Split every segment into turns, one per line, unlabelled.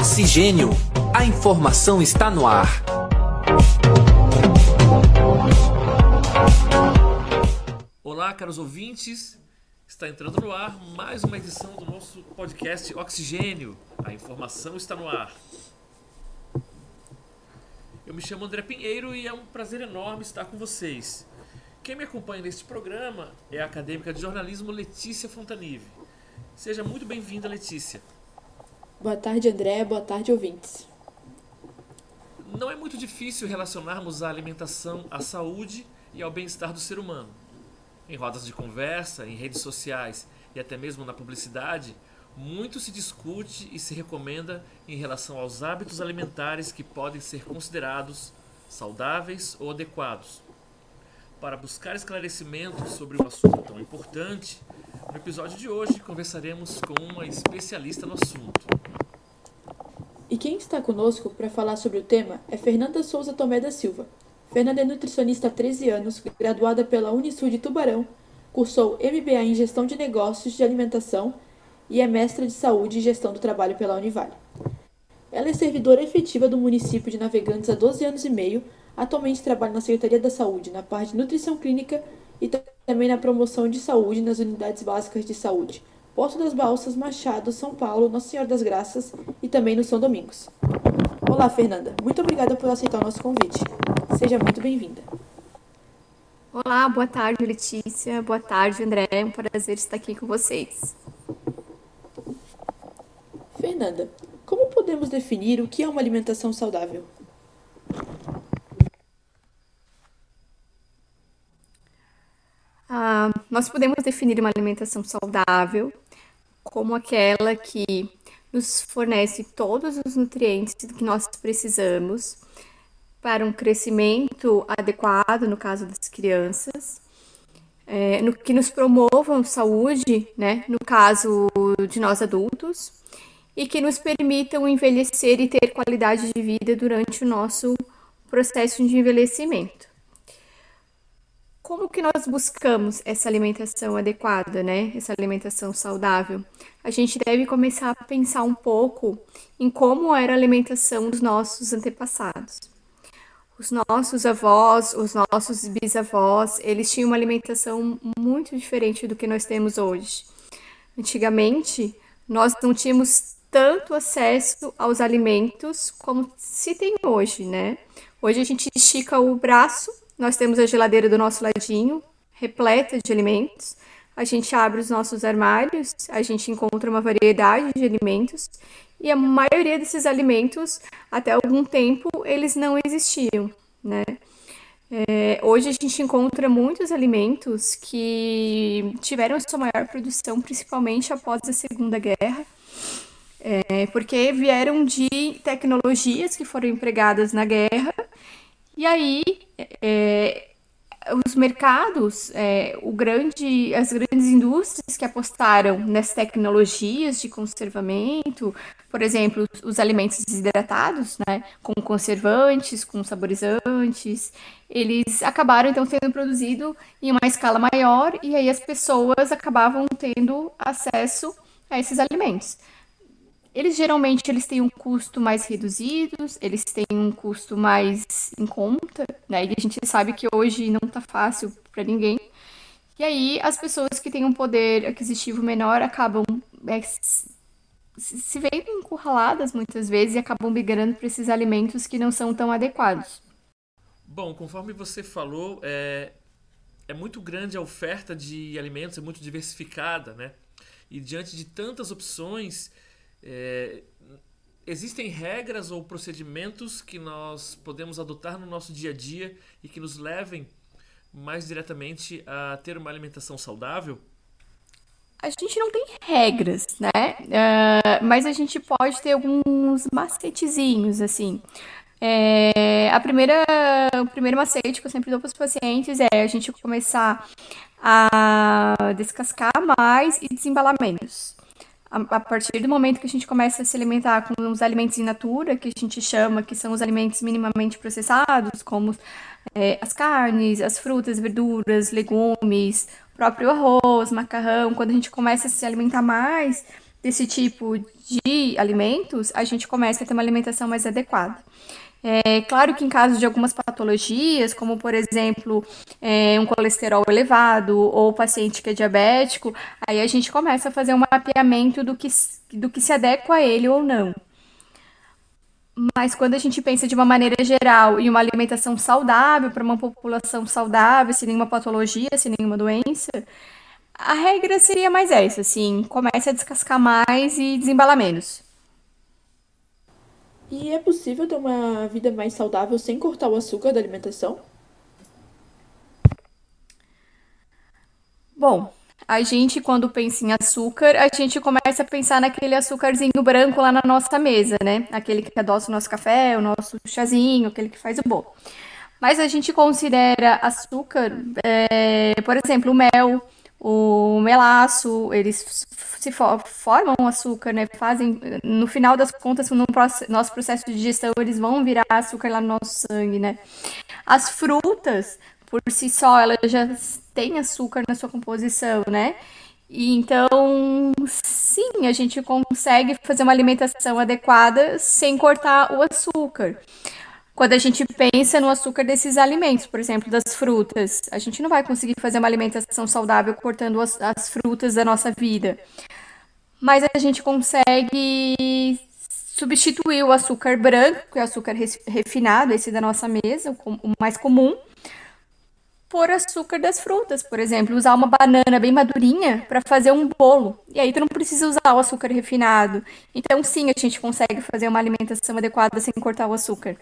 Oxigênio. A informação está no ar.
Olá, caros ouvintes. Está entrando no ar mais uma edição do nosso podcast Oxigênio. A informação está no ar. Eu me chamo André Pinheiro e é um prazer enorme estar com vocês. Quem me acompanha neste programa é a acadêmica de jornalismo Letícia Fontanive. Seja muito bem-vinda, Letícia.
Boa tarde, André. Boa tarde, ouvintes.
Não é muito difícil relacionarmos a alimentação à saúde e ao bem-estar do ser humano. Em rodas de conversa, em redes sociais e até mesmo na publicidade, muito se discute e se recomenda em relação aos hábitos alimentares que podem ser considerados saudáveis ou adequados. Para buscar esclarecimentos sobre um assunto tão importante, no episódio de hoje conversaremos com uma especialista no assunto.
E quem está conosco para falar sobre o tema é Fernanda Souza Tomé da Silva. Fernanda é nutricionista há 13 anos, graduada pela Unisul de Tubarão, cursou MBA em Gestão de Negócios de Alimentação e é mestra de Saúde e Gestão do Trabalho pela Univale. Ela é servidora efetiva do município de Navegantes há 12 anos e meio, atualmente trabalha na Secretaria da Saúde, na parte de Nutrição Clínica e também na promoção de saúde nas unidades básicas de saúde, Poço das Balsas, Machado, São Paulo, Nossa Senhora das Graças e também no São Domingos. Olá, Fernanda. Muito obrigada por aceitar o nosso convite. Seja muito bem-vinda.
Olá, boa tarde, Letícia. Boa tarde, André. É um prazer estar aqui com vocês.
Fernanda, como podemos definir o que é uma alimentação saudável?
Ah, nós podemos definir uma alimentação saudável como aquela que nos fornece todos os nutrientes que nós precisamos para um crescimento adequado, no caso das crianças, é, no que nos promovam saúde, né, no caso de nós adultos, e que nos permitam envelhecer e ter qualidade de vida durante o nosso processo de envelhecimento como que nós buscamos essa alimentação adequada, né? Essa alimentação saudável? A gente deve começar a pensar um pouco em como era a alimentação dos nossos antepassados. Os nossos avós, os nossos bisavós, eles tinham uma alimentação muito diferente do que nós temos hoje. Antigamente, nós não tínhamos tanto acesso aos alimentos como se tem hoje, né? Hoje a gente estica o braço nós temos a geladeira do nosso ladinho, repleta de alimentos. A gente abre os nossos armários, a gente encontra uma variedade de alimentos e a maioria desses alimentos, até algum tempo, eles não existiam, né? É, hoje a gente encontra muitos alimentos que tiveram sua maior produção, principalmente após a Segunda Guerra, é, porque vieram de tecnologias que foram empregadas na guerra e aí, é, os mercados, é, o grande, as grandes indústrias que apostaram nessas tecnologias de conservamento, por exemplo, os, os alimentos desidratados, né, com conservantes, com saborizantes, eles acabaram então sendo produzidos em uma escala maior e aí as pessoas acabavam tendo acesso a esses alimentos. Eles geralmente eles têm um custo mais reduzido, eles têm um custo mais em conta, né? E a gente sabe que hoje não tá fácil para ninguém. E aí as pessoas que têm um poder aquisitivo menor acabam é, se veem encurraladas muitas vezes e acabam migrando para esses alimentos que não são tão adequados.
Bom, conforme você falou, é, é muito grande a oferta de alimentos, é muito diversificada, né? E diante de tantas opções, é, existem regras ou procedimentos que nós podemos adotar no nosso dia a dia e que nos levem mais diretamente a ter uma alimentação saudável?
A gente não tem regras, né? Uh, mas a gente pode ter alguns macetezinhos, assim. É, a primeira, o primeiro macete que eu sempre dou para os pacientes é a gente começar a descascar mais e desembalar menos a, partir do momento que a gente começa a se alimentar com os alimentos in natura, que a gente chama, que são os alimentos minimamente processados, como é, as carnes, as frutas, verduras, legumes, próprio arroz, macarrão, quando a gente começa a se alimentar mais desse tipo de alimentos, a gente começa a ter uma alimentação mais adequada. É claro que em caso de algumas patologias, como por exemplo é, um colesterol elevado ou paciente que é diabético, aí a gente começa a fazer um mapeamento do que, do que se adequa a ele ou não. Mas quando a gente pensa de uma maneira geral em uma alimentação saudável para uma população saudável, sem nenhuma patologia, sem nenhuma doença, a regra seria mais essa, assim, comece a descascar mais e desembalar menos.
E é possível ter uma vida mais saudável sem cortar o açúcar da alimentação?
Bom, a gente, quando pensa em açúcar, a gente começa a pensar naquele açúcarzinho branco lá na nossa mesa, né? Aquele que adoça o nosso café, o nosso chazinho, aquele que faz o bolo. Mas a gente considera açúcar, é, por exemplo, o mel, o melaço, eles se formam açúcar, né? Fazem, no final das contas, no nosso processo de digestão, eles vão virar açúcar lá no nosso sangue, né? As frutas, por si só, elas já têm açúcar na sua composição, né? E então, sim, a gente consegue fazer uma alimentação adequada sem cortar o açúcar quando a gente pensa no açúcar desses alimentos, por exemplo, das frutas, a gente não vai conseguir fazer uma alimentação saudável cortando as, as frutas da nossa vida. Mas a gente consegue substituir o açúcar branco, que é o açúcar refinado, esse da nossa mesa, o mais comum, por açúcar das frutas, por exemplo, usar uma banana bem madurinha para fazer um bolo. E aí tu não precisa usar o açúcar refinado. Então sim, a gente consegue fazer uma alimentação adequada sem cortar o açúcar.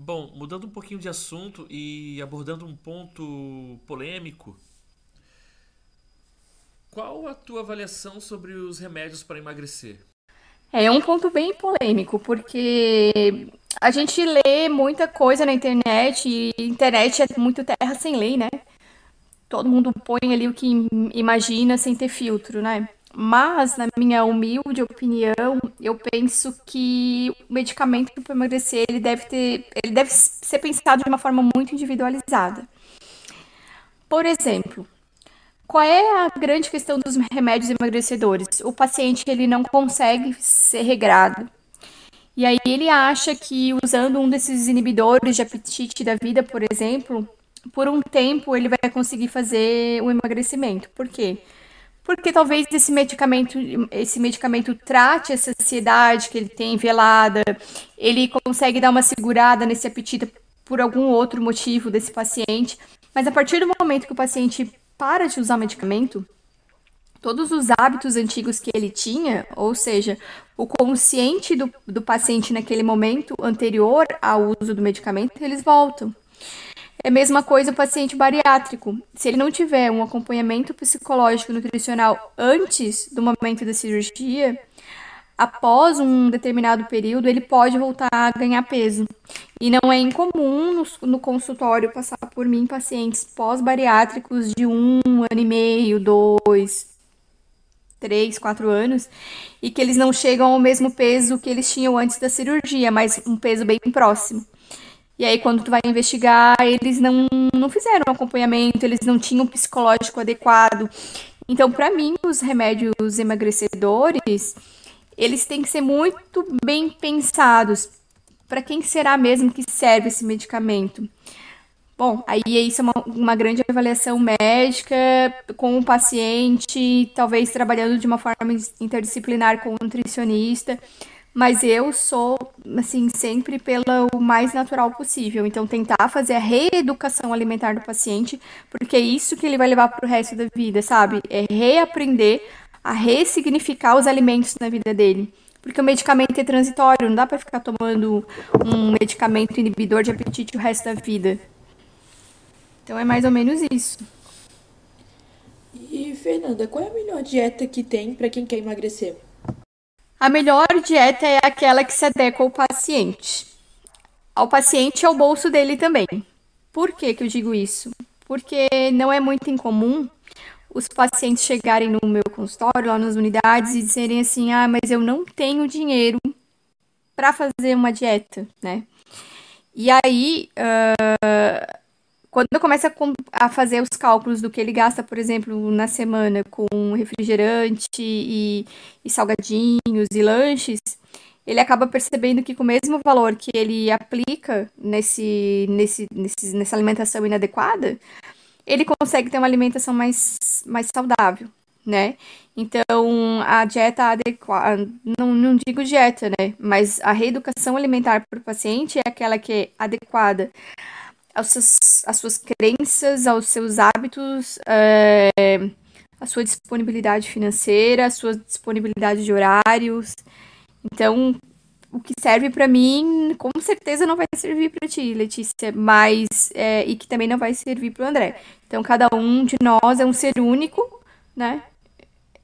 Bom, mudando um pouquinho de assunto e abordando um ponto polêmico, qual a tua avaliação sobre os remédios para emagrecer?
É um ponto bem polêmico, porque a gente lê muita coisa na internet e internet é muito terra sem lei, né? Todo mundo põe ali o que imagina sem ter filtro, né? Mas, na minha humilde opinião, eu penso que o medicamento para emagrecer ele deve ter, ele deve ser pensado de uma forma muito individualizada. Por exemplo, qual é a grande questão dos remédios emagrecedores? O paciente ele não consegue ser regrado. E aí ele acha que usando um desses inibidores de apetite da vida, por exemplo, por um tempo ele vai conseguir fazer o emagrecimento. Por quê? Talvez esse medicamento, esse medicamento trate essa ansiedade que ele tem velada, ele consegue dar uma segurada nesse apetite por algum outro motivo desse paciente, mas a partir do momento que o paciente para de usar medicamento, todos os hábitos antigos que ele tinha, ou seja, o consciente do, do paciente naquele momento anterior ao uso do medicamento, eles voltam. É a mesma coisa o paciente bariátrico. Se ele não tiver um acompanhamento psicológico nutricional antes do momento da cirurgia, após um determinado período, ele pode voltar a ganhar peso. E não é incomum no, no consultório passar por mim pacientes pós-bariátricos de um ano e meio, dois, três, quatro anos, e que eles não chegam ao mesmo peso que eles tinham antes da cirurgia, mas um peso bem próximo. E aí, quando tu vai investigar, eles não, não fizeram acompanhamento, eles não tinham um psicológico adequado. Então, para mim, os remédios emagrecedores, eles têm que ser muito bem pensados. Para quem será mesmo que serve esse medicamento? Bom, aí isso é uma, uma grande avaliação médica com o paciente, talvez trabalhando de uma forma interdisciplinar com o nutricionista mas eu sou, assim, sempre pelo mais natural possível. Então, tentar fazer a reeducação alimentar do paciente, porque é isso que ele vai levar para o resto da vida, sabe? É reaprender a ressignificar os alimentos na vida dele. Porque o medicamento é transitório, não dá para ficar tomando um medicamento inibidor de apetite o resto da vida. Então, é mais ou menos isso.
E, Fernanda, qual é a melhor dieta que tem para quem quer emagrecer?
A melhor dieta é aquela que se adequa ao paciente. Ao paciente e ao bolso dele também. Por que, que eu digo isso? Porque não é muito incomum os pacientes chegarem no meu consultório, lá nas unidades, e dizerem assim: ah, mas eu não tenho dinheiro para fazer uma dieta, né? E aí, uh, quando começa a fazer os cálculos do que ele gasta, por exemplo, na semana com refrigerante e, e salgadinhos e lanches, ele acaba percebendo que com o mesmo valor que ele aplica nesse, nesse, nesse, nessa alimentação inadequada, ele consegue ter uma alimentação mais, mais saudável, né? Então, a dieta adequada, não, não digo dieta, né? Mas a reeducação alimentar para o paciente é aquela que é adequada às suas crenças, aos seus hábitos, é, a sua disponibilidade financeira, a sua disponibilidade de horários. Então, o que serve para mim, com certeza não vai servir para ti, Letícia, mas é, e que também não vai servir para o André. Então, cada um de nós é um ser único, né?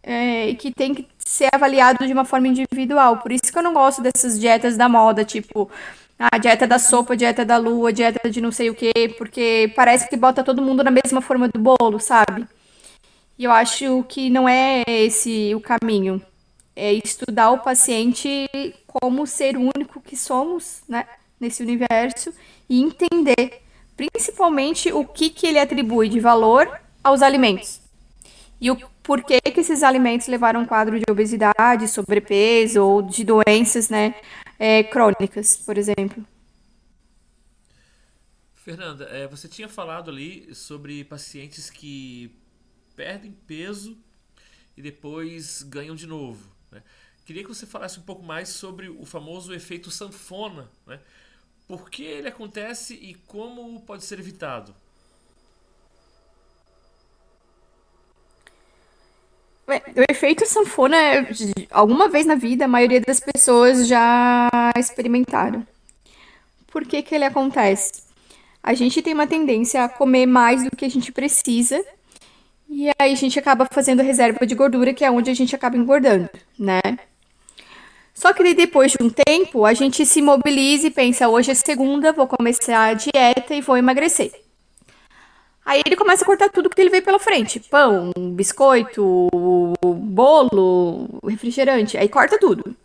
É, e que tem que ser avaliado de uma forma individual. Por isso que eu não gosto dessas dietas da moda, tipo, a dieta da sopa, dieta da lua, dieta de não sei o quê, porque parece que bota todo mundo na mesma forma do bolo, sabe? E eu acho que não é esse o caminho. É estudar o paciente como ser único que somos, né, nesse universo e entender principalmente o que, que ele atribui de valor aos alimentos. E o porquê que esses alimentos levaram um quadro de obesidade, sobrepeso ou de doenças, né, é, crônicas, por exemplo.
Fernanda, é, você tinha falado ali sobre pacientes que perdem peso e depois ganham de novo. Né? Queria que você falasse um pouco mais sobre o famoso efeito sanfona. Né? Por que ele acontece e como pode ser evitado?
O efeito sanfona, alguma vez na vida, a maioria das pessoas já experimentaram. Por que, que ele acontece? A gente tem uma tendência a comer mais do que a gente precisa, e aí a gente acaba fazendo reserva de gordura, que é onde a gente acaba engordando, né? Só que depois de um tempo, a gente se mobiliza e pensa: hoje é segunda, vou começar a dieta e vou emagrecer. Aí ele começa a cortar tudo que ele vê pela frente: pão, biscoito, bolo, refrigerante. Aí corta tudo.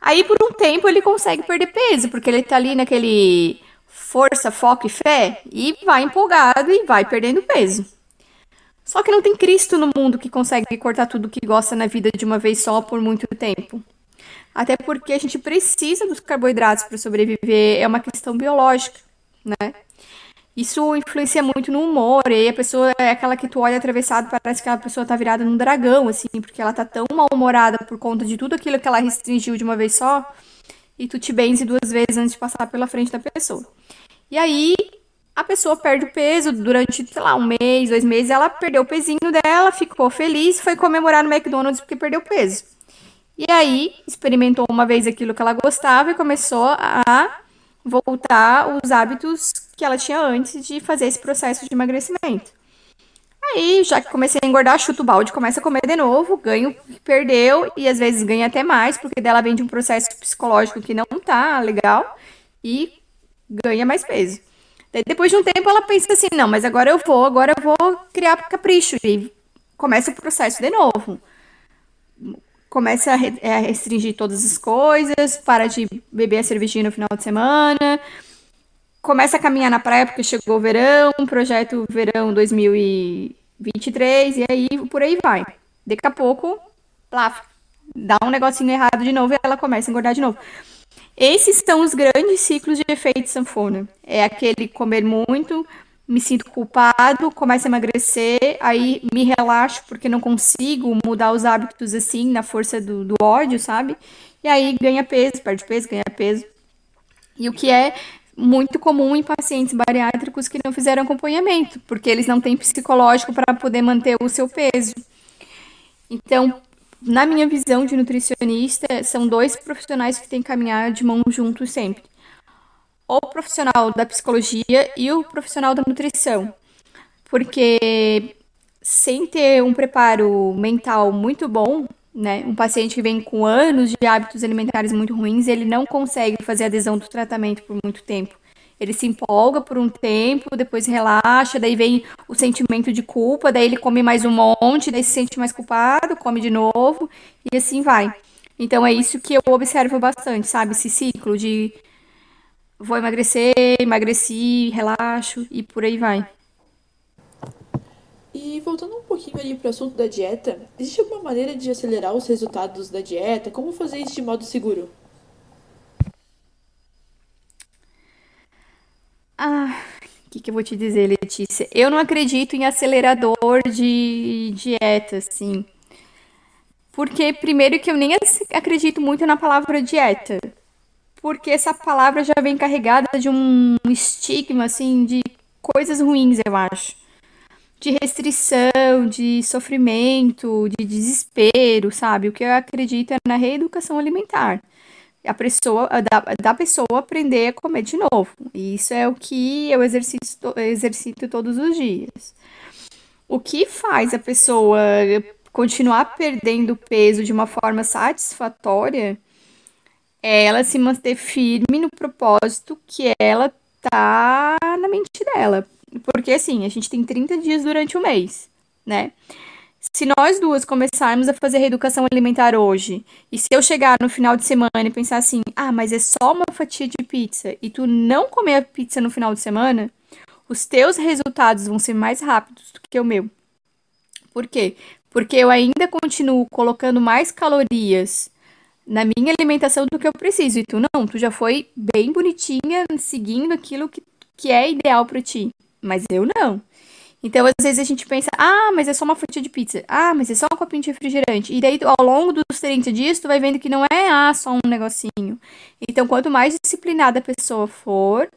Aí por um tempo ele consegue perder peso, porque ele tá ali naquele força, foco e fé e vai empolgado e vai perdendo peso. Só que não tem Cristo no mundo que consegue cortar tudo que gosta na vida de uma vez só por muito tempo. Até porque a gente precisa dos carboidratos para sobreviver, é uma questão biológica, né? Isso influencia muito no humor, e aí a pessoa é aquela que tu olha atravessado, parece que a pessoa tá virada num dragão, assim, porque ela tá tão mal-humorada por conta de tudo aquilo que ela restringiu de uma vez só, e tu te benze duas vezes antes de passar pela frente da pessoa. E aí, a pessoa perde o peso durante, sei lá, um mês, dois meses, ela perdeu o pezinho dela, ficou feliz, foi comemorar no McDonald's porque perdeu peso. E aí, experimentou uma vez aquilo que ela gostava e começou a voltar os hábitos que ela tinha antes de fazer esse processo de emagrecimento. Aí, já que comecei a engordar, chuto o balde, começa a comer de novo, ganho, perdeu, e às vezes ganha até mais, porque dela vem de um processo psicológico que não tá legal, e ganha mais peso. Daí, depois de um tempo, ela pensa assim, não, mas agora eu vou, agora eu vou criar capricho, e começa o processo de novo começa a, a restringir todas as coisas, para de beber a cervejinha no final de semana, começa a caminhar na praia porque chegou o verão, projeto verão 2023, e aí por aí vai. Daqui a pouco, lá, dá um negocinho errado de novo e ela começa a engordar de novo. Esses são os grandes ciclos de efeito sanfona. É aquele comer muito, me sinto culpado, começo a emagrecer, aí me relaxo porque não consigo mudar os hábitos assim, na força do, do ódio, sabe? E aí ganha peso, perde peso, ganha peso. E o que é muito comum em pacientes bariátricos que não fizeram acompanhamento, porque eles não têm psicológico para poder manter o seu peso. Então, na minha visão de nutricionista, são dois profissionais que têm que caminhar de mão juntos sempre o profissional da psicologia e o profissional da nutrição. Porque sem ter um preparo mental muito bom, né, um paciente que vem com anos de hábitos alimentares muito ruins, ele não consegue fazer adesão do tratamento por muito tempo. Ele se empolga por um tempo, depois relaxa, daí vem o sentimento de culpa, daí ele come mais um monte, daí se sente mais culpado, come de novo, e assim vai. Então é isso que eu observo bastante, sabe? Esse ciclo de vou emagrecer, emagreci, relaxo e por aí vai.
E voltando um pouquinho ali para o assunto da dieta, existe alguma maneira de acelerar os resultados da dieta? Como fazer isso de modo seguro?
Ah, o que, que eu vou te dizer, Letícia? Eu não acredito em acelerador de dieta, assim. Porque, primeiro, que eu nem acredito muito na palavra dieta. Porque essa palavra já vem carregada de um estigma, assim, de coisas ruins, eu acho. De restrição, de sofrimento, de desespero, sabe? O que eu acredito é na reeducação alimentar. A pessoa, da, da pessoa aprender a comer de novo. E isso é o que eu exercito, exercito todos os dias. O que faz a pessoa continuar perdendo peso de uma forma satisfatória ela se manter firme no propósito que ela tá na mente dela. Porque assim, a gente tem 30 dias durante o mês, né? Se nós duas começarmos a fazer reeducação alimentar hoje, e se eu chegar no final de semana e pensar assim, ah, mas é só uma fatia de pizza, e tu não comer a pizza no final de semana, os teus resultados vão ser mais rápidos do que o meu. Por quê? porque eu ainda continuo colocando mais calorias na minha alimentação do que eu preciso. E tu não, tu já foi bem bonitinha seguindo aquilo que, que é ideal para ti. Mas eu não. Então, às vezes a gente pensa, ah, mas é só uma fatia de pizza. Ah, mas é só um copinho de refrigerante. E daí, ao longo dos 30 dias, tu vai vendo que não é, ah, só um negocinho. Então, quanto mais disciplinada a pessoa for,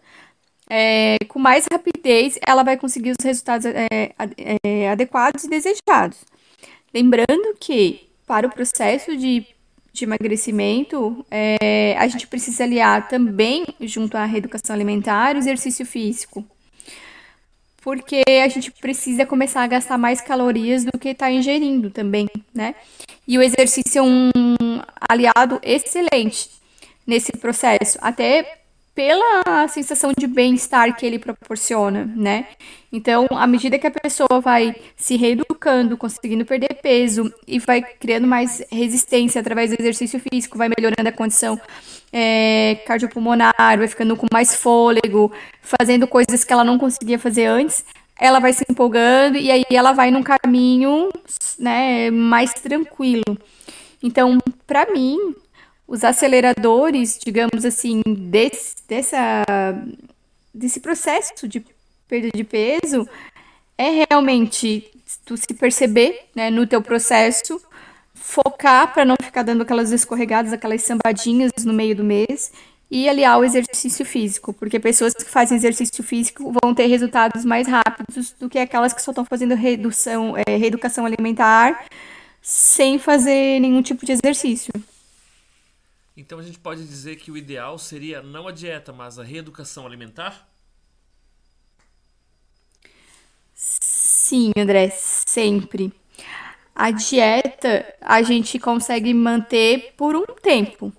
é, com mais rapidez, ela vai conseguir os resultados é, é, adequados e desejados. Lembrando que para o processo de, de emagrecimento, é, a gente precisa aliar também, junto à reeducação alimentar, o exercício físico. Porque a gente precisa começar a gastar mais calorias do que está ingerindo também, né? E o exercício é um aliado excelente nesse processo. Até pela sensação de bem-estar que ele proporciona, né? Então, à medida que a pessoa vai se reeducando, conseguindo perder peso e vai criando mais resistência através do exercício físico, vai melhorando a condição é, cardiopulmonar, vai ficando com mais fôlego, fazendo coisas que ela não conseguia fazer antes, ela vai se empolgando e aí ela vai num caminho, né, mais tranquilo. Então, para mim, os aceleradores, digamos assim, desse, dessa, desse processo de perda de peso é realmente tu se perceber né, no teu processo, focar para não ficar dando aquelas escorregadas, aquelas sambadinhas no meio do mês e aliar o exercício físico, porque pessoas que fazem exercício físico vão ter resultados mais rápidos do que aquelas que só estão fazendo redução, é, reeducação alimentar sem fazer nenhum tipo de exercício.
Então a gente pode dizer que o ideal seria não a dieta, mas a reeducação alimentar?
Sim, André, sempre. A dieta a gente consegue manter por um tempo.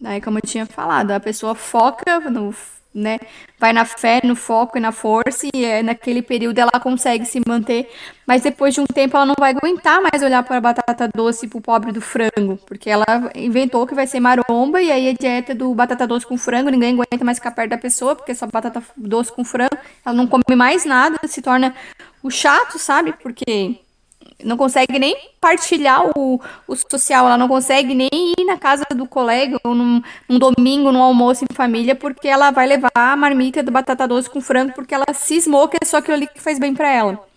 Né? Como eu tinha falado, a pessoa foca no né? Vai na fé, no foco e na força, e é, naquele período ela consegue se manter, mas depois de um tempo ela não vai aguentar mais olhar para a batata doce para o pobre do frango, porque ela inventou que vai ser maromba, e aí a dieta do batata doce com frango, ninguém aguenta mais ficar perto da pessoa, porque só batata doce com frango, ela não come mais nada, se torna o chato, sabe? Porque não consegue nem partilhar o, o social, ela não consegue nem ir na casa do colega ou num, num domingo, num almoço em família, porque ela vai levar a marmita do batata doce com frango, porque ela cismou que é só aquilo ali que faz bem para ela.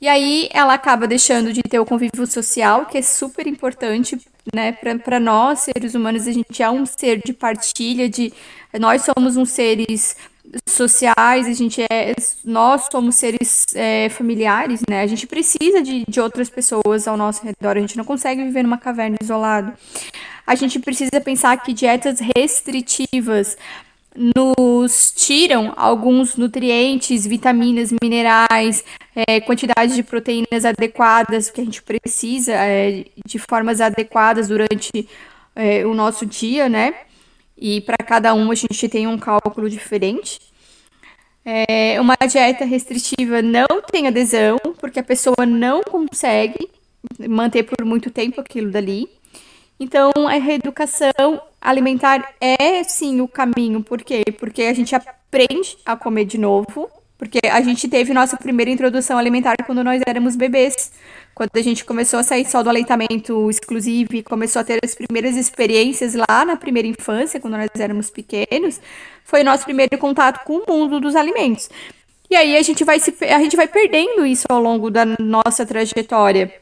E aí ela acaba deixando de ter o convívio social, que é super importante, né, para nós, seres humanos, a gente é um ser de partilha, de nós somos uns seres sociais, a gente é, nós somos seres é, familiares, né? A gente precisa de, de outras pessoas ao nosso redor, a gente não consegue viver numa caverna isolado. A gente precisa pensar que dietas restritivas nos tiram alguns nutrientes, vitaminas, minerais, é, quantidade de proteínas adequadas que a gente precisa é, de formas adequadas durante é, o nosso dia, né? E para cada um a gente tem um cálculo diferente. É, uma dieta restritiva não tem adesão, porque a pessoa não consegue manter por muito tempo aquilo dali. Então, a reeducação alimentar é sim o caminho. Por quê? Porque a gente aprende a comer de novo. Porque a gente teve nossa primeira introdução alimentar quando nós éramos bebês. Quando a gente começou a sair só do aleitamento exclusivo e começou a ter as primeiras experiências lá na primeira infância, quando nós éramos pequenos, foi nosso primeiro contato com o mundo dos alimentos. E aí a gente vai se, a gente vai perdendo isso ao longo da nossa trajetória.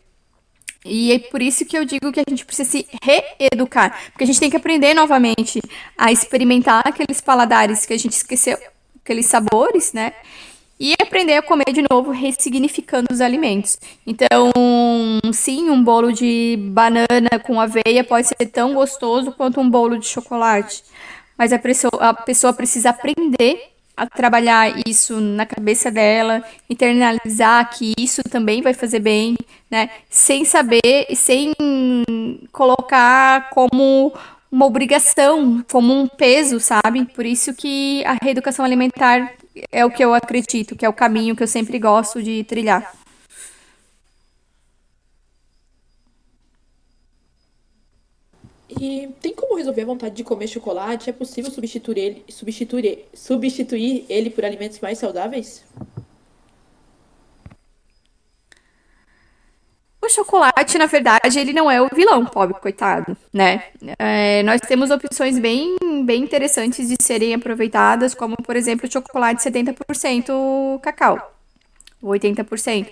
E é por isso que eu digo que a gente precisa se reeducar, porque a gente tem que aprender novamente a experimentar aqueles paladares que a gente esqueceu, aqueles sabores, né? E aprender a comer de novo, ressignificando os alimentos. Então, sim, um bolo de banana com aveia pode ser tão gostoso quanto um bolo de chocolate. Mas a pessoa, a pessoa precisa aprender a trabalhar isso na cabeça dela, internalizar que isso também vai fazer bem, né? Sem saber, sem colocar como uma obrigação, como um peso, sabe? Por isso que a reeducação alimentar é o que eu acredito, que é o caminho que eu sempre gosto de trilhar.
E tem como resolver a vontade de comer chocolate? É possível substituir ele, substituir, substituir ele por alimentos mais saudáveis?
O chocolate, na verdade, ele não é o vilão, pobre coitado, né? É, nós temos opções bem, bem interessantes de serem aproveitadas, como, por exemplo, o chocolate 70% cacau, 80%.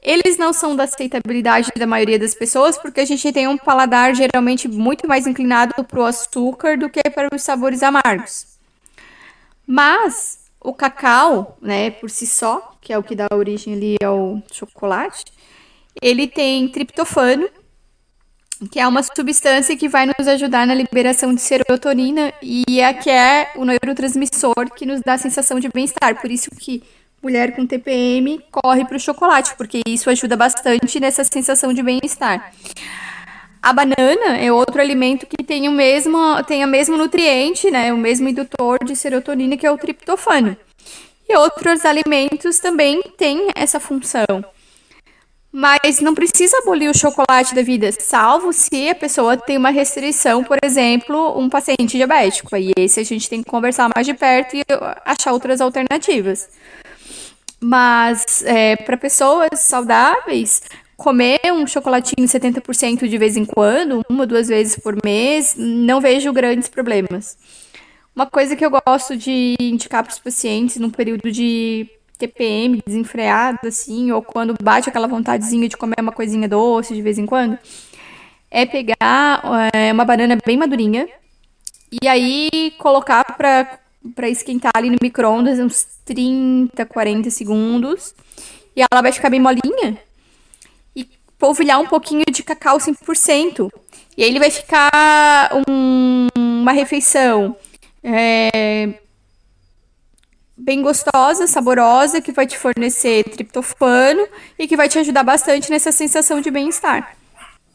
Eles não são da aceitabilidade da maioria das pessoas, porque a gente tem um paladar geralmente muito mais inclinado para o açúcar do que para os sabores amargos. Mas o cacau, né, por si só, que é o que dá origem ali ao chocolate, ele tem triptofano, que é uma substância que vai nos ajudar na liberação de serotonina e é que é o neurotransmissor que nos dá a sensação de bem-estar. Por isso que mulher com TPM corre para o chocolate, porque isso ajuda bastante nessa sensação de bem-estar. A banana é outro alimento que tem o mesmo, tem o mesmo nutriente, né, o mesmo indutor de serotonina que é o triptofano. E outros alimentos também têm essa função. Mas não precisa abolir o chocolate da vida, salvo se a pessoa tem uma restrição, por exemplo, um paciente diabético. Aí esse a gente tem que conversar mais de perto e achar outras alternativas. Mas é, para pessoas saudáveis, comer um chocolatinho 70% de vez em quando, uma ou duas vezes por mês, não vejo grandes problemas. Uma coisa que eu gosto de indicar para os pacientes no período de TPM desenfreado, assim, ou quando bate aquela vontadezinha de comer uma coisinha doce de vez em quando, é pegar é, uma banana bem madurinha e aí colocar para para esquentar ali no micro-ondas uns 30, 40 segundos. E ela vai ficar bem molinha. E polvilhar um pouquinho de cacau 100%. E aí ele vai ficar um, uma refeição é, bem gostosa, saborosa, que vai te fornecer triptofano e que vai te ajudar bastante nessa sensação de bem-estar.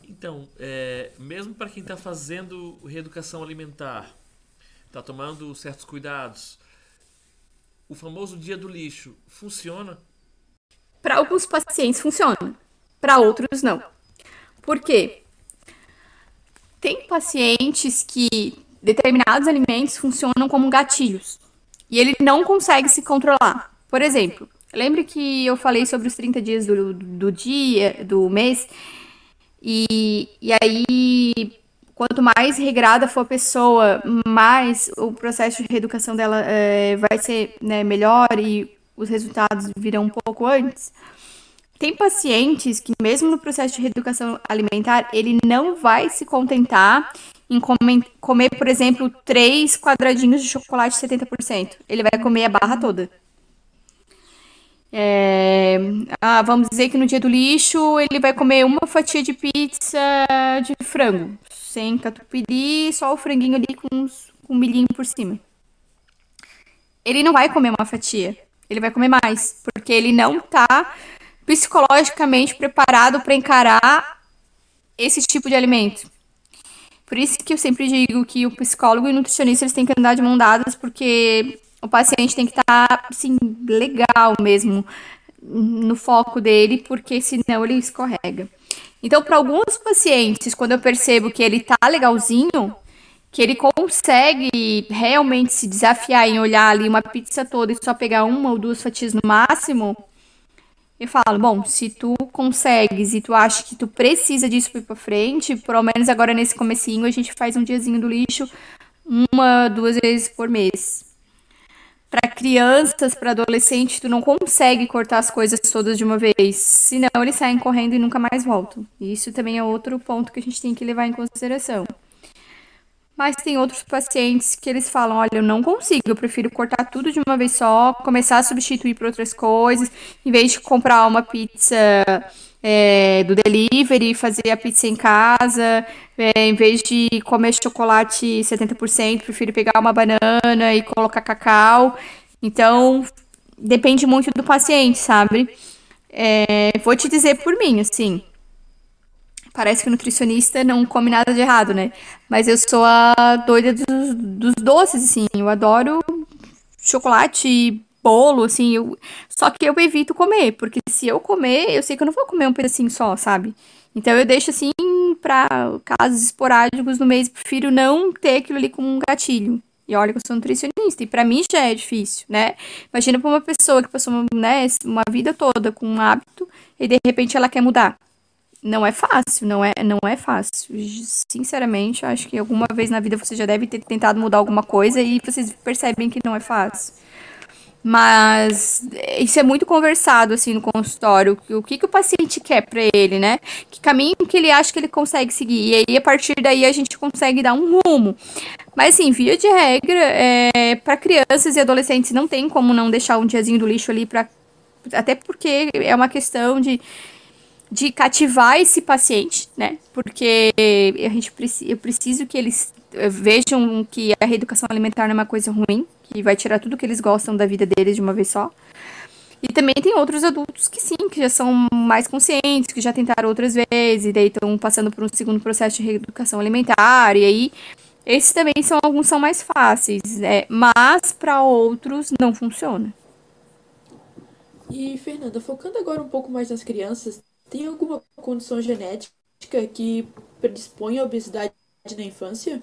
Então, é, mesmo para quem está fazendo reeducação alimentar, está tomando certos cuidados, o famoso dia do lixo funciona?
Para alguns pacientes funciona, para outros não. Por quê? Tem pacientes que determinados alimentos funcionam como gatilhos e ele não consegue se controlar. Por exemplo, lembre que eu falei sobre os 30 dias do, do dia, do mês, e, e aí, quanto mais regrada for a pessoa, mais o processo de reeducação dela é, vai ser né, melhor e os resultados virão um pouco antes. Tem pacientes que, mesmo no processo de reeducação alimentar, ele não vai se contentar em comer, por exemplo, três quadradinhos de chocolate 70%. Ele vai comer a barra toda. É, ah, vamos dizer que no dia do lixo ele vai comer uma fatia de pizza de frango, sem catupiry, só o franguinho ali com, uns, com um milhinho por cima. Ele não vai comer uma fatia, ele vai comer mais, porque ele não tá psicologicamente preparado para encarar esse tipo de alimento. Por isso que eu sempre digo que o psicólogo e o nutricionista eles têm que andar de mão dadas, porque o paciente tem que estar, tá, assim, legal mesmo no foco dele, porque senão ele escorrega. Então, para alguns pacientes, quando eu percebo que ele tá legalzinho, que ele consegue realmente se desafiar em olhar ali uma pizza toda e só pegar uma ou duas fatias no máximo, eu falo, bom, se tu consegues e tu acha que tu precisa disso para ir pra frente, pelo menos agora nesse comecinho a gente faz um diazinho do lixo uma, duas vezes por mês. Para crianças, para adolescentes, tu não consegue cortar as coisas todas de uma vez, senão eles saem correndo e nunca mais voltam. E isso também é outro ponto que a gente tem que levar em consideração. Mas tem outros pacientes que eles falam: olha, eu não consigo, eu prefiro cortar tudo de uma vez só, começar a substituir por outras coisas, em vez de comprar uma pizza é, do delivery, fazer a pizza em casa, é, em vez de comer chocolate 70%, prefiro pegar uma banana e colocar cacau. Então, depende muito do paciente, sabe? É, vou te dizer por mim, assim. Parece que nutricionista não come nada de errado, né? Mas eu sou a doida dos, dos doces, assim. Eu adoro chocolate, bolo, assim. Eu... Só que eu evito comer, porque se eu comer, eu sei que eu não vou comer um pedacinho só, sabe? Então eu deixo assim para casos esporádicos no mês, prefiro não ter aquilo ali como um gatilho. E olha que eu sou nutricionista, e para mim já é difícil, né? Imagina para uma pessoa que passou né, uma vida toda com um hábito e de repente ela quer mudar não é fácil, não é, não é fácil. Sinceramente, acho que alguma vez na vida você já deve ter tentado mudar alguma coisa e vocês percebem que não é fácil. Mas isso é muito conversado assim no consultório, o que, que o paciente quer para ele, né? Que caminho que ele acha que ele consegue seguir. E aí a partir daí a gente consegue dar um rumo. Mas assim, via de regra, é, para crianças e adolescentes não tem como não deixar um diazinho do lixo ali para até porque é uma questão de de cativar esse paciente, né? Porque a gente eu preciso que eles eh, vejam que a reeducação alimentar não é uma coisa ruim, que vai tirar tudo que eles gostam da vida deles de uma vez só. E também tem outros adultos que sim, que já são mais conscientes, que já tentaram outras vezes, e daí estão passando por um segundo processo de reeducação alimentar, e aí esses também são alguns são mais fáceis, né? mas para outros não funciona.
E Fernanda, focando agora um pouco mais nas crianças, tem alguma condição genética que predispõe à obesidade na infância?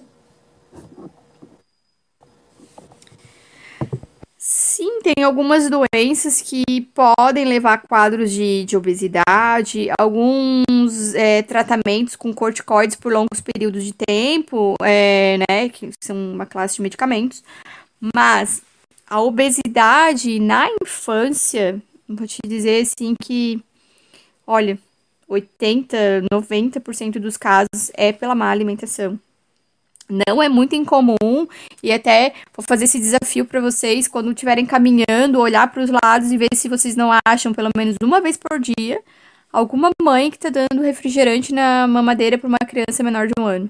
Sim, tem algumas doenças que podem levar a quadros de, de obesidade, alguns é, tratamentos com corticoides por longos períodos de tempo, é, né, que são uma classe de medicamentos, mas a obesidade na infância, vou te dizer assim que Olha, 80, 90% dos casos é pela má alimentação. Não é muito incomum e até vou fazer esse desafio para vocês quando estiverem caminhando, olhar para os lados e ver se vocês não acham pelo menos uma vez por dia alguma mãe que está dando refrigerante na mamadeira para uma criança menor de um ano.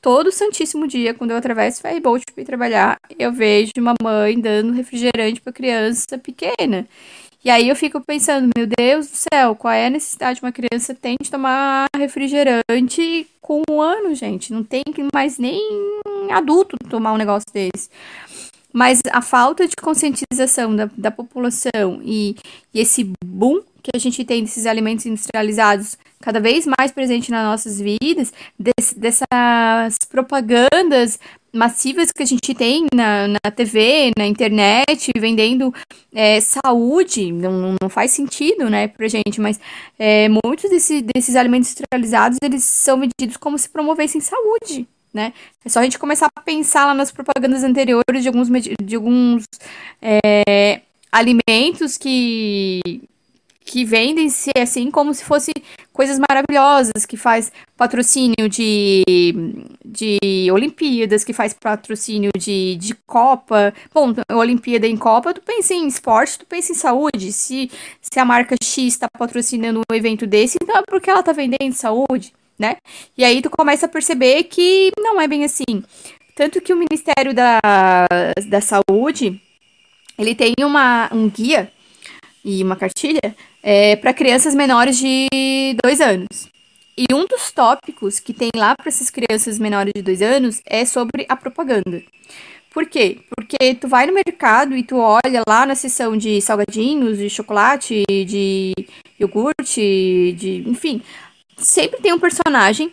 Todo santíssimo dia, quando eu atravesso o ferryboat para ir trabalhar, eu vejo uma mãe dando refrigerante para criança pequena. E aí eu fico pensando, meu Deus do céu, qual é a necessidade de uma criança tem de tomar refrigerante com um ano, gente? Não tem mais nem adulto tomar um negócio desse. Mas a falta de conscientização da, da população e, e esse boom que a gente tem desses alimentos industrializados cada vez mais presente nas nossas vidas, desse, dessas propagandas massivas que a gente tem na, na TV, na internet, vendendo é, saúde, não, não faz sentido, né, pra gente, mas é, muitos desse, desses alimentos industrializados, eles são vendidos como se promovessem saúde, né? É só a gente começar a pensar lá nas propagandas anteriores de alguns, de alguns é, alimentos que que vendem-se assim como se fosse coisas maravilhosas, que faz patrocínio de, de Olimpíadas, que faz patrocínio de, de Copa. Bom, Olimpíada em Copa, tu pensa em esporte, tu pensa em saúde. Se, se a marca X está patrocinando um evento desse, então é porque ela está vendendo saúde, né? E aí tu começa a perceber que não é bem assim. Tanto que o Ministério da, da Saúde, ele tem uma, um guia e uma cartilha é, para crianças menores de dois anos. E um dos tópicos que tem lá para essas crianças menores de dois anos é sobre a propaganda. Por quê? Porque tu vai no mercado e tu olha lá na seção de salgadinhos, de chocolate, de iogurte, de, enfim, sempre tem um personagem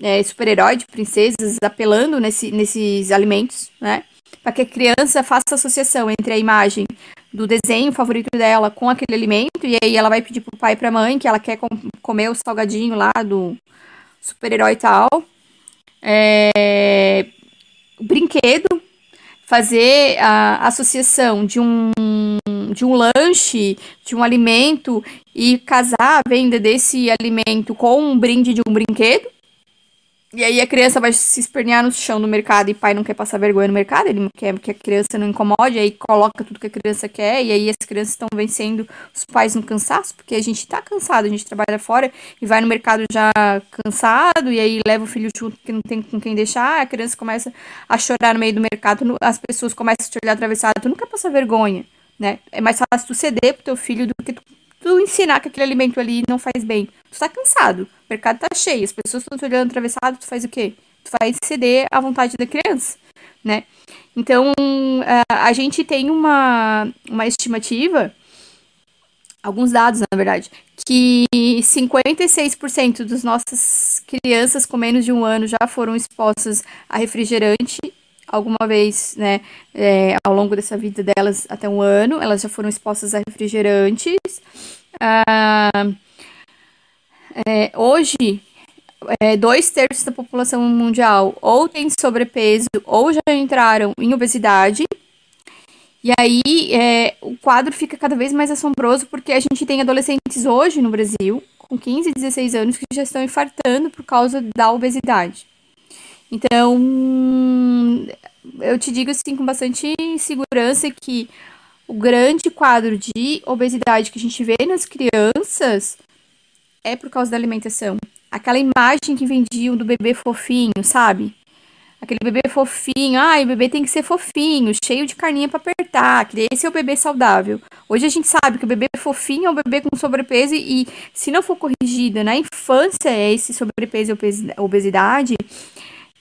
é, super-herói, de princesas, apelando nesse, nesses alimentos, né? Para que a criança faça associação entre a imagem do desenho favorito dela com aquele alimento, e aí ela vai pedir pro pai e pra mãe que ela quer com comer o salgadinho lá do super-herói tal. É, brinquedo, fazer a associação de um, de um lanche, de um alimento e casar a venda desse alimento com um brinde de um brinquedo. E aí a criança vai se espernear no chão do mercado e pai não quer passar vergonha no mercado, ele quer que a criança não incomode, aí coloca tudo que a criança quer, e aí as crianças estão vencendo os pais no cansaço, porque a gente tá cansado, a gente trabalha fora e vai no mercado já cansado, e aí leva o filho junto que não tem com quem deixar, a criança começa a chorar no meio do mercado, as pessoas começam a te olhar atravessado, tu não quer passar vergonha, né? É mais fácil tu ceder pro teu filho do que tu, tu ensinar que aquele alimento ali não faz bem. Tu tá cansado mercado tá cheio, as pessoas estão te olhando atravessado, tu faz o quê? Tu faz ceder à vontade da criança, né? Então, a gente tem uma, uma estimativa, alguns dados, na verdade, que 56% das nossas crianças com menos de um ano já foram expostas a refrigerante alguma vez, né, é, ao longo dessa vida delas até um ano, elas já foram expostas a refrigerantes. Ah, é, hoje, é, dois terços da população mundial ou tem sobrepeso ou já entraram em obesidade. E aí é, o quadro fica cada vez mais assombroso porque a gente tem adolescentes hoje no Brasil, com 15 e 16 anos, que já estão infartando por causa da obesidade. Então, eu te digo assim com bastante segurança que o grande quadro de obesidade que a gente vê nas crianças é por causa da alimentação. Aquela imagem que vendiam do bebê fofinho, sabe? Aquele bebê fofinho, ai, o bebê tem que ser fofinho, cheio de carninha para apertar, que esse é o bebê saudável. Hoje a gente sabe que o bebê fofinho é um bebê com sobrepeso e se não for corrigida na infância esse sobrepeso e obesidade,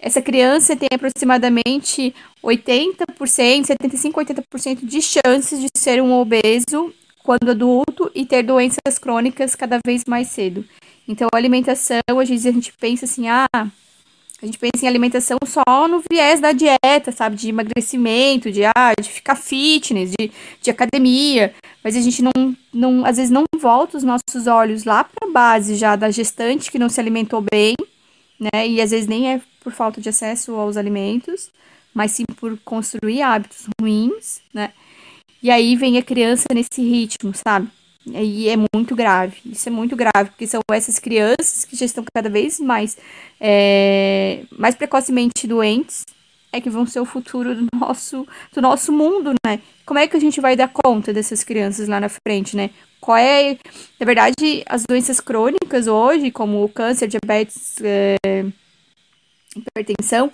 essa criança tem aproximadamente 80%, 75, 80% de chances de ser um obeso quando adulto e ter doenças crônicas cada vez mais cedo. Então, a alimentação, às vezes a gente pensa assim, ah, a gente pensa em alimentação só no viés da dieta, sabe? De emagrecimento, de, ah, de ficar fitness, de, de academia. Mas a gente não, não, às vezes não volta os nossos olhos lá para a base já da gestante que não se alimentou bem, né? E às vezes nem é por falta de acesso aos alimentos, mas sim por construir hábitos ruins, né? E aí vem a criança nesse ritmo, sabe? E é muito grave. Isso é muito grave, porque são essas crianças que já estão cada vez mais, é, mais precocemente doentes, é que vão ser o futuro do nosso, do nosso mundo, né? Como é que a gente vai dar conta dessas crianças lá na frente, né? Qual é, na verdade, as doenças crônicas hoje, como o câncer, diabetes, é, hipertensão,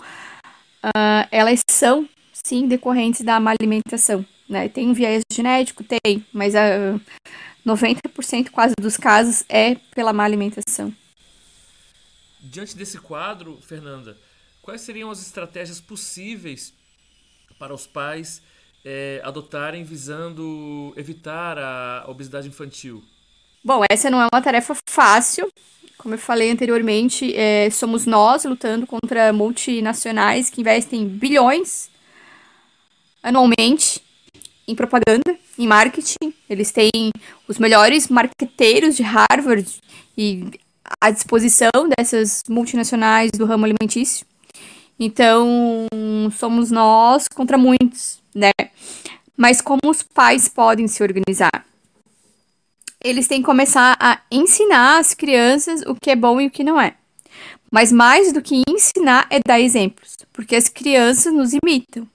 uh, elas são, sim, decorrentes da má alimentação. Né? Tem um viés genético? Tem, mas uh, 90% quase dos casos é pela má alimentação.
Diante desse quadro, Fernanda, quais seriam as estratégias possíveis para os pais é, adotarem visando evitar a obesidade infantil?
Bom, essa não é uma tarefa fácil. Como eu falei anteriormente, é, somos nós lutando contra multinacionais que investem bilhões anualmente em propaganda, em marketing. Eles têm os melhores marqueteiros de Harvard e à disposição dessas multinacionais do ramo alimentício. Então, somos nós contra muitos, né? Mas como os pais podem se organizar? Eles têm que começar a ensinar as crianças o que é bom e o que não é. Mas mais do que ensinar é dar exemplos, porque as crianças nos imitam.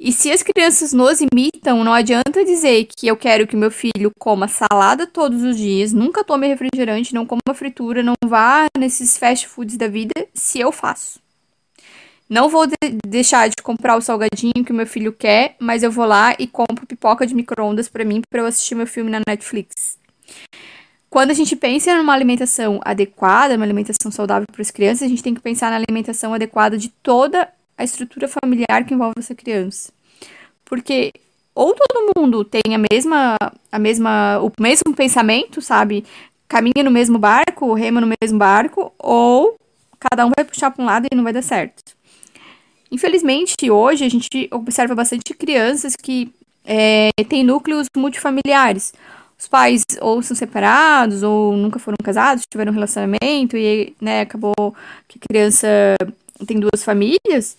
E se as crianças nos imitam, não adianta dizer que eu quero que meu filho coma salada todos os dias, nunca tome refrigerante, não coma fritura, não vá nesses fast foods da vida, se eu faço. Não vou de deixar de comprar o salgadinho que meu filho quer, mas eu vou lá e compro pipoca de micro-ondas para mim para eu assistir meu filme na Netflix. Quando a gente pensa numa alimentação adequada, uma alimentação saudável para as crianças, a gente tem que pensar na alimentação adequada de toda a estrutura familiar que envolve essa criança. Porque ou todo mundo tem a mesma, a mesma, o mesmo pensamento, sabe? Caminha no mesmo barco, rema no mesmo barco, ou cada um vai puxar para um lado e não vai dar certo. Infelizmente, hoje a gente observa bastante crianças que é, têm núcleos multifamiliares. Os pais ou são separados ou nunca foram casados, tiveram um relacionamento e né, acabou que a criança tem duas famílias.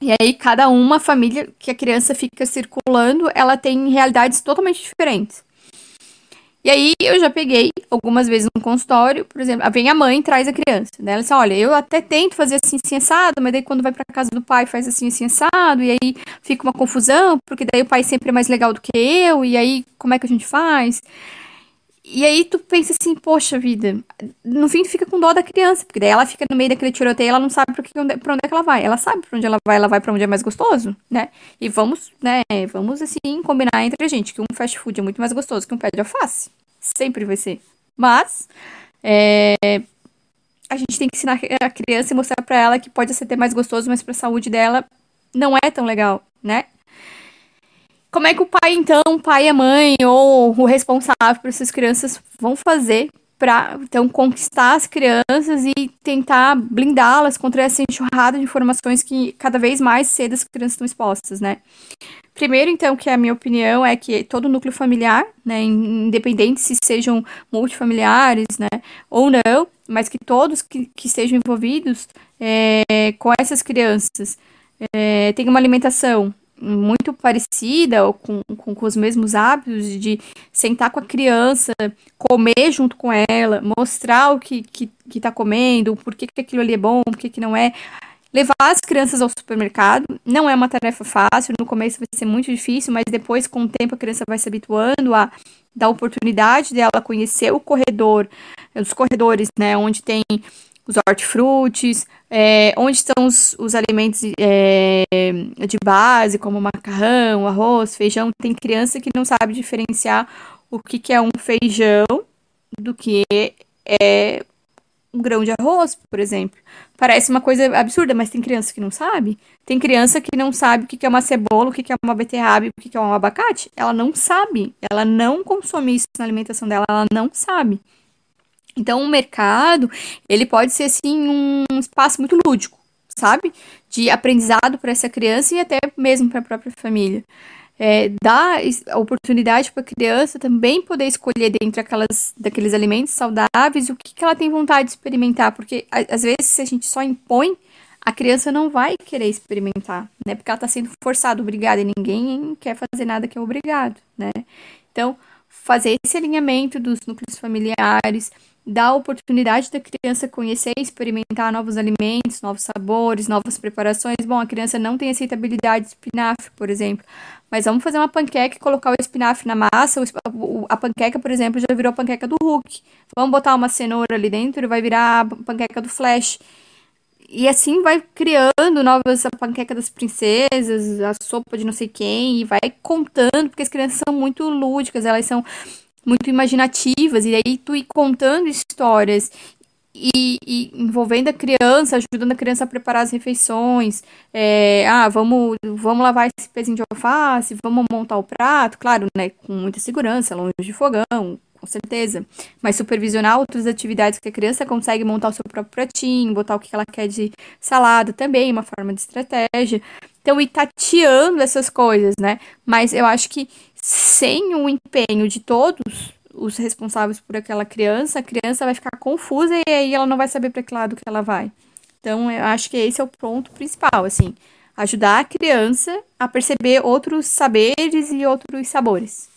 E aí, cada uma família que a criança fica circulando, ela tem realidades totalmente diferentes. E aí eu já peguei algumas vezes no consultório, por exemplo, vem a mãe e traz a criança. Daí ela diz, olha, eu até tento fazer assim, assim, assado, mas daí quando vai pra casa do pai faz assim, assim, assado, e aí fica uma confusão, porque daí o pai sempre é mais legal do que eu, e aí como é que a gente faz? E aí tu pensa assim, poxa vida, no fim tu fica com dó da criança, porque daí ela fica no meio daquele tiroteio, ela não sabe pra, que, pra onde é que ela vai. Ela sabe pra onde ela vai, ela vai pra onde é mais gostoso, né? E vamos, né, vamos assim, combinar entre a gente, que um fast food é muito mais gostoso que um pé de alface. Sempre vai ser. Mas, é, a gente tem que ensinar a criança e mostrar pra ela que pode ser até mais gostoso, mas pra saúde dela não é tão legal, né? Como é que o pai, então, o pai e a mãe, ou o responsável por essas crianças vão fazer para então conquistar as crianças e tentar blindá-las contra essa enxurrada de informações que cada vez mais cedo as crianças estão expostas, né? Primeiro, então, que a minha opinião é que todo núcleo familiar, né, independente se sejam multifamiliares, né, ou não, mas que todos que, que estejam envolvidos é, com essas crianças é, tenham uma alimentação muito parecida ou com, com, com, os mesmos hábitos de sentar com a criança, comer junto com ela, mostrar o que, que, que tá comendo, por que, que aquilo ali é bom, por que, que não é. Levar as crianças ao supermercado não é uma tarefa fácil, no começo vai ser muito difícil, mas depois, com o tempo, a criança vai se habituando a dar oportunidade dela conhecer o corredor, os corredores, né, onde tem os hortifrutis, é, onde estão os, os alimentos é, de base, como macarrão, arroz, feijão. Tem criança que não sabe diferenciar o que, que é um feijão do que é um grão de arroz, por exemplo. Parece uma coisa absurda, mas tem criança que não sabe. Tem criança que não sabe o que é uma cebola, o que é uma beterraba, o que é um abacate. Ela não sabe. Ela não consome isso na alimentação dela, ela não sabe. Então, o mercado, ele pode ser, assim, um espaço muito lúdico, sabe? De aprendizado para essa criança e até mesmo para a própria família. É, dá a oportunidade para a criança também poder escolher dentre aquelas, daqueles alimentos saudáveis o que, que ela tem vontade de experimentar, porque às vezes se a gente só impõe, a criança não vai querer experimentar, né? Porque ela está sendo forçada, obrigada, e ninguém quer fazer nada que é obrigado, né? Então, fazer esse alinhamento dos núcleos familiares, dá a oportunidade da criança conhecer experimentar novos alimentos, novos sabores, novas preparações. Bom, a criança não tem aceitabilidade de espinafre, por exemplo, mas vamos fazer uma panqueca e colocar o espinafre na massa. A panqueca, por exemplo, já virou a panqueca do Hulk. Vamos botar uma cenoura ali dentro e vai virar a panqueca do Flash. E assim vai criando novas a panqueca das princesas, a sopa de não sei quem, e vai contando, porque as crianças são muito lúdicas, elas são muito imaginativas, e aí tu ir contando histórias e, e, envolvendo a criança, ajudando a criança a preparar as refeições. É, ah, vamos, vamos lavar esse pezinho de alface, vamos montar o prato, claro, né, com muita segurança, longe de fogão, com certeza. Mas supervisionar outras atividades que a criança consegue montar o seu próprio pratinho, botar o que ela quer de salada também, uma forma de estratégia. Então, ir tateando essas coisas, né? Mas eu acho que sem o empenho de todos os responsáveis por aquela criança, a criança vai ficar confusa e aí ela não vai saber para que lado que ela vai. Então, eu acho que esse é o ponto principal, assim, ajudar a criança a perceber outros saberes e outros sabores.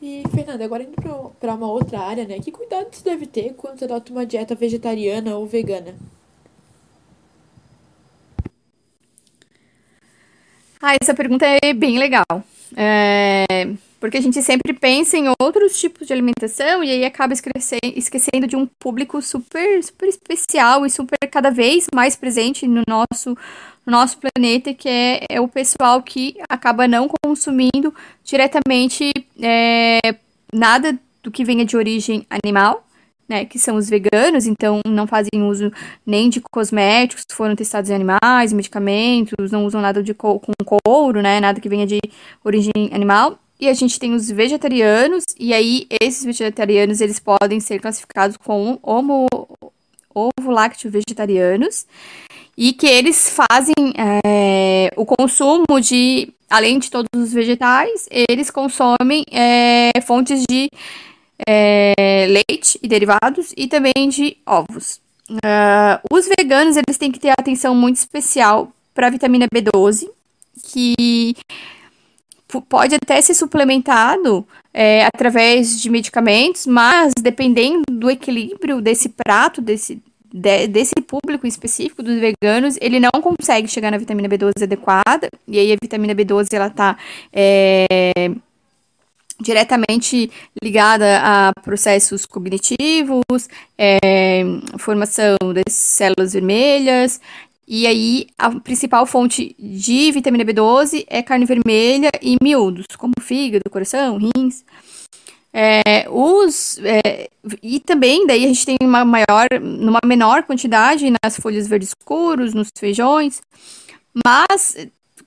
E, Fernanda, agora indo para uma outra área, né? Que cuidados deve ter quando adota uma dieta vegetariana ou vegana?
Ah, essa pergunta é bem legal. É, porque a gente sempre pensa em outros tipos de alimentação e aí acaba esquecendo de um público super, super especial e super cada vez mais presente no nosso, no nosso planeta, que é, é o pessoal que acaba não consumindo diretamente é, nada do que venha de origem animal. Né, que são os veganos, então não fazem uso nem de cosméticos foram testados em animais, medicamentos, não usam nada de co com couro, né, nada que venha de origem animal. E a gente tem os vegetarianos, e aí esses vegetarianos eles podem ser classificados como ovo ovo-lácteo vegetarianos e que eles fazem é, o consumo de, além de todos os vegetais, eles consomem é, fontes de é, leite e derivados e também de ovos. Uh, os veganos eles têm que ter atenção muito especial para a vitamina B12, que pode até ser suplementado é, através de medicamentos, mas dependendo do equilíbrio desse prato, desse, de, desse público específico dos veganos, ele não consegue chegar na vitamina B12 adequada, e aí a vitamina B12 ela tá é, diretamente ligada a processos cognitivos, é, formação das células vermelhas, e aí a principal fonte de vitamina B12 é carne vermelha e miúdos, como fígado, coração, rins. É, os, é, e também daí a gente tem uma maior, numa menor quantidade nas folhas verdes escuros, nos feijões, mas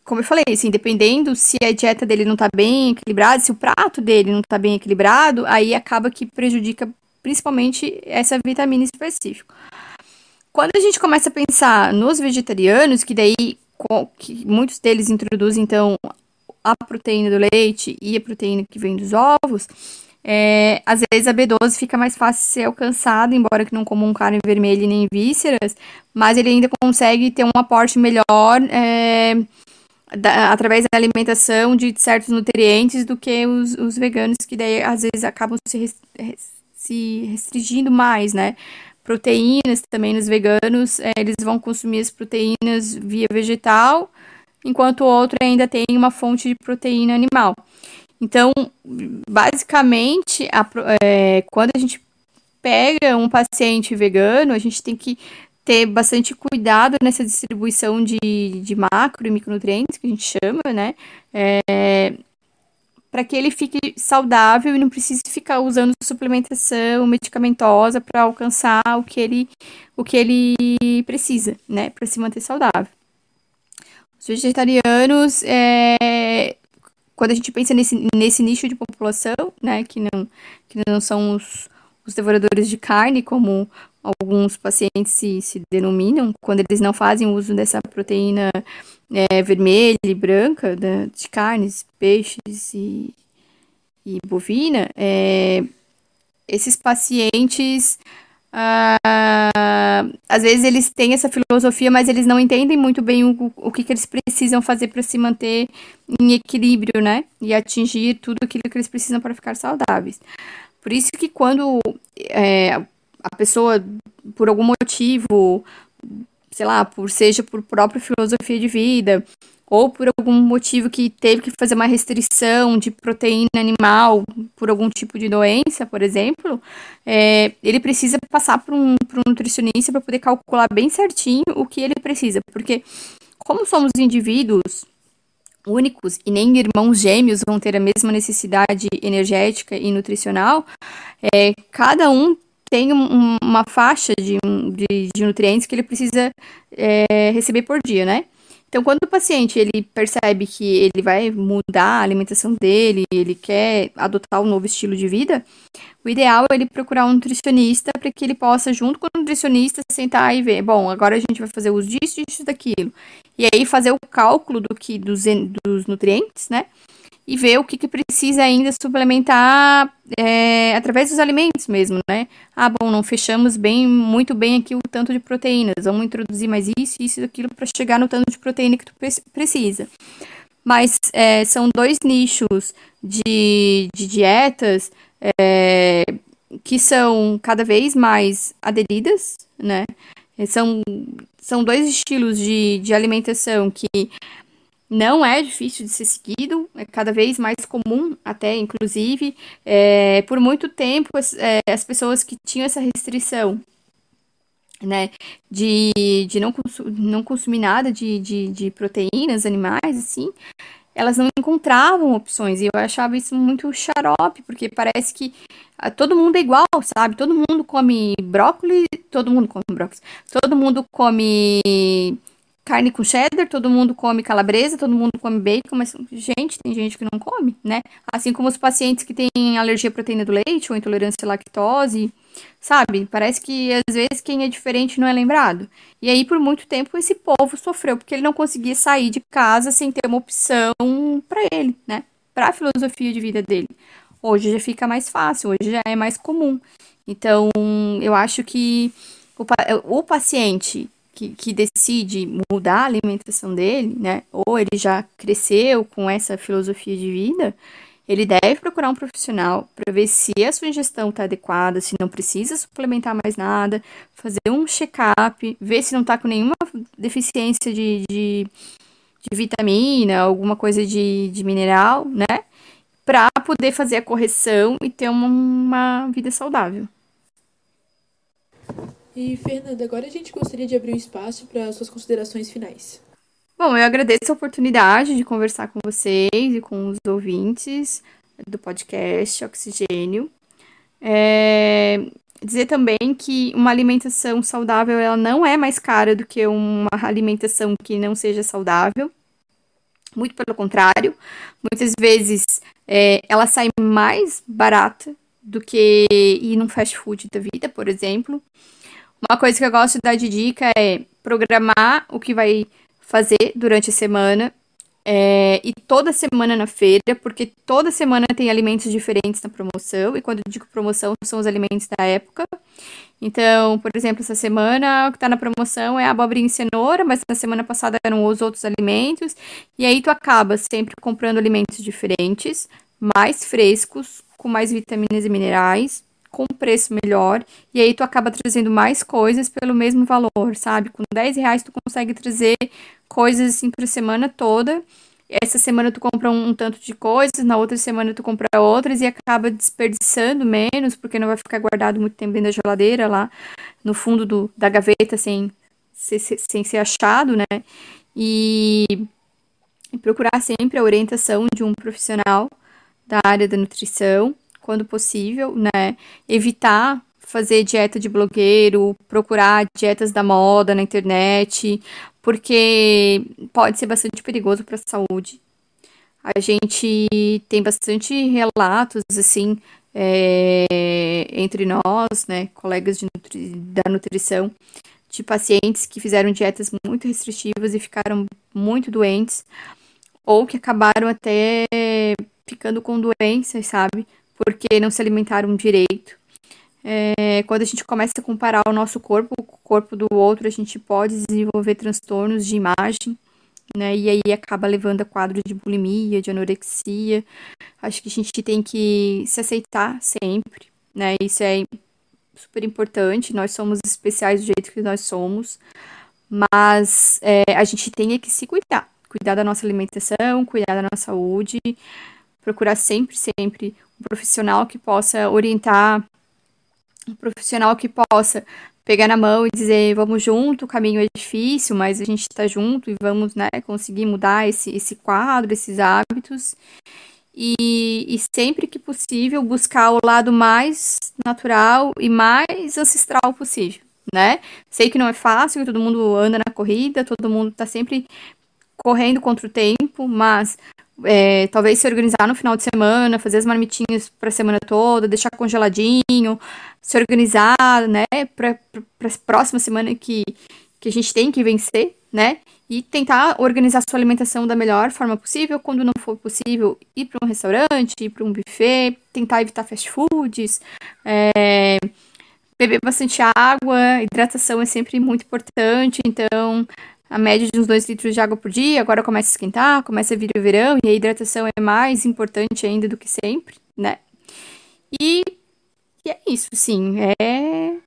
como eu falei, assim, dependendo se a dieta dele não tá bem equilibrada, se o prato dele não tá bem equilibrado, aí acaba que prejudica principalmente essa vitamina específica. Quando a gente começa a pensar nos vegetarianos, que daí que muitos deles introduzem então a proteína do leite e a proteína que vem dos ovos, é, às vezes a B12 fica mais fácil de ser alcançada, embora que não comam carne vermelha nem vísceras, mas ele ainda consegue ter um aporte melhor é, da, através da alimentação de certos nutrientes do que os, os veganos, que daí às vezes acabam se, se restringindo mais, né? Proteínas também nos veganos, é, eles vão consumir as proteínas via vegetal, enquanto o outro ainda tem uma fonte de proteína animal. Então, basicamente, a, é, quando a gente pega um paciente vegano, a gente tem que ter bastante cuidado nessa distribuição de, de macro e micronutrientes, que a gente chama, né? É, para que ele fique saudável e não precise ficar usando suplementação medicamentosa para alcançar o que ele, o que ele precisa, né? Para se manter saudável. Os vegetarianos, é, quando a gente pensa nesse, nesse nicho de população, né? Que não, que não são os, os devoradores de carne, como alguns pacientes se, se denominam, quando eles não fazem uso dessa proteína é, vermelha e branca de carnes, peixes e, e bovina, é, esses pacientes ah, às vezes eles têm essa filosofia, mas eles não entendem muito bem o, o que, que eles precisam fazer para se manter em equilíbrio, né? E atingir tudo aquilo que eles precisam para ficar saudáveis. Por isso que quando é, a pessoa, por algum motivo, sei lá, por seja por própria filosofia de vida, ou por algum motivo que teve que fazer uma restrição de proteína animal por algum tipo de doença, por exemplo, é, ele precisa passar por um, por um nutricionista para poder calcular bem certinho o que ele precisa, porque como somos indivíduos únicos e nem irmãos gêmeos vão ter a mesma necessidade energética e nutricional, é, cada um tem um, uma faixa de, de, de, nutrientes que ele precisa é, receber por dia, né? Então, quando o paciente ele percebe que ele vai mudar a alimentação dele, ele quer adotar um novo estilo de vida, o ideal é ele procurar um nutricionista para que ele possa, junto com o nutricionista, sentar e ver, bom, agora a gente vai fazer uso disso, disso, daquilo. E aí fazer o cálculo do que dos, dos nutrientes, né? E ver o que, que precisa ainda suplementar é, através dos alimentos mesmo, né? Ah, bom, não fechamos bem, muito bem aqui o tanto de proteínas, vamos introduzir mais isso, isso e aquilo para chegar no tanto de proteína que tu precisa. Mas é, são dois nichos de, de dietas é, que são cada vez mais aderidas, né? São, são dois estilos de, de alimentação que não é difícil de ser seguido, é cada vez mais comum, até inclusive. É, por muito tempo, as, é, as pessoas que tinham essa restrição né, de, de não, não consumir nada de, de, de proteínas animais, assim, elas não encontravam opções. E eu achava isso muito xarope, porque parece que ah, todo mundo é igual, sabe? Todo mundo come brócolis, todo mundo come brócolis, todo mundo come carne com cheddar, todo mundo come calabresa, todo mundo come bacon, mas, gente, tem gente que não come, né? Assim como os pacientes que têm alergia à proteína do leite ou intolerância à lactose, sabe? Parece que às vezes quem é diferente não é lembrado. E aí, por muito tempo, esse povo sofreu, porque ele não conseguia sair de casa sem ter uma opção para ele, né? Para a filosofia de vida dele. Hoje já fica mais fácil, hoje já é mais comum. Então, eu acho que o, o paciente que, que decide mudar a alimentação dele, né? Ou ele já cresceu com essa filosofia de vida, ele deve procurar um profissional para ver se a sua ingestão está adequada, se não precisa suplementar mais nada, fazer um check-up, ver se não está com nenhuma deficiência de, de, de, vitamina, alguma coisa de, de mineral, né? Para poder fazer a correção e ter uma, uma vida saudável.
E, Fernanda, agora a gente gostaria de abrir um espaço para suas considerações finais.
Bom, eu agradeço a oportunidade de conversar com vocês e com os ouvintes do podcast Oxigênio. É, dizer também que uma alimentação saudável ela não é mais cara do que uma alimentação que não seja saudável. Muito pelo contrário, muitas vezes é, ela sai mais barata do que ir num fast food da vida, por exemplo. Uma coisa que eu gosto de dar de dica é programar o que vai fazer durante a semana é, e toda semana na feira, porque toda semana tem alimentos diferentes na promoção, e quando eu digo promoção, são os alimentos da época. Então, por exemplo, essa semana o que está na promoção é a abobrinha e cenoura, mas na semana passada eram os outros alimentos, e aí tu acaba sempre comprando alimentos diferentes, mais frescos, com mais vitaminas e minerais, com preço melhor, e aí tu acaba trazendo mais coisas pelo mesmo valor, sabe? Com 10 reais tu consegue trazer coisas assim para semana toda. Essa semana tu compra um, um, tanto de coisas, na outra semana tu compra outras e acaba desperdiçando menos, porque não vai ficar guardado muito tempo dentro da geladeira lá no fundo do, da gaveta sem, sem, sem ser achado, né? E procurar sempre a orientação de um profissional da área da nutrição quando possível, né? Evitar fazer dieta de blogueiro, procurar dietas da moda na internet, porque pode ser bastante perigoso para a saúde. A gente tem bastante relatos, assim, é, entre nós, né, colegas nutri da nutrição, de pacientes que fizeram dietas muito restritivas e ficaram muito doentes, ou que acabaram até ficando com doenças, sabe? Porque não se alimentaram direito. É, quando a gente começa a comparar o nosso corpo com o corpo do outro, a gente pode desenvolver transtornos de imagem, né? E aí acaba levando a quadro de bulimia, de anorexia. Acho que a gente tem que se aceitar sempre, né? Isso é super importante. Nós somos especiais do jeito que nós somos, mas é, a gente tem que se cuidar, cuidar da nossa alimentação, cuidar da nossa saúde, procurar sempre, sempre um profissional que possa orientar, um profissional que possa pegar na mão e dizer vamos junto, o caminho é difícil, mas a gente está junto e vamos né, conseguir mudar esse, esse quadro, esses hábitos. E, e sempre que possível buscar o lado mais natural e mais ancestral possível, né? Sei que não é fácil, todo mundo anda na corrida, todo mundo está sempre correndo contra o tempo, mas é, talvez se organizar no final de semana, fazer as marmitinhas para a semana toda, deixar congeladinho, se organizar, né, para a próxima semana que, que a gente tem que vencer, né, e tentar organizar sua alimentação da melhor forma possível. Quando não for possível, ir para um restaurante, ir para um buffet, tentar evitar fast foods, é, beber bastante água, hidratação é sempre muito importante, então a média de uns 2 litros de água por dia, agora começa a esquentar, começa a vir o verão e a hidratação é mais importante ainda do que sempre, né? E, e é isso, sim, é,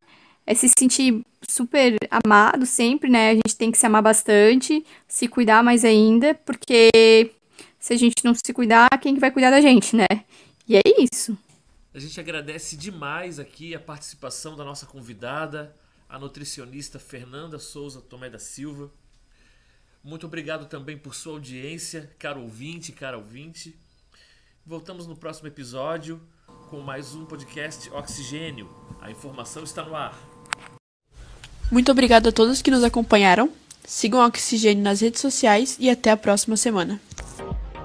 é se sentir super amado sempre, né? A gente tem que se amar bastante, se cuidar mais ainda, porque se a gente não se cuidar, quem vai cuidar da gente, né? E é isso.
A gente agradece demais aqui a participação da nossa convidada, a nutricionista Fernanda Souza Tomé da Silva. Muito obrigado também por sua audiência, caro ouvinte, cara ouvinte. Voltamos no próximo episódio com mais um podcast Oxigênio. A informação está no ar.
Muito obrigado a todos que nos acompanharam. Sigam o Oxigênio nas redes sociais e até a próxima semana.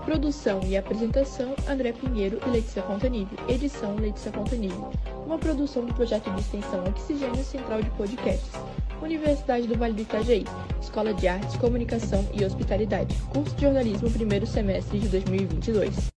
Produção e apresentação: André Pinheiro e Letícia Fontanilli. Edição: Letícia Fontanilli. Uma produção do projeto de extensão Oxigênio Central de Podcasts. Universidade do Vale do Itajaí. Escola de Artes, Comunicação e Hospitalidade. Curso de Jornalismo, primeiro semestre de 2022.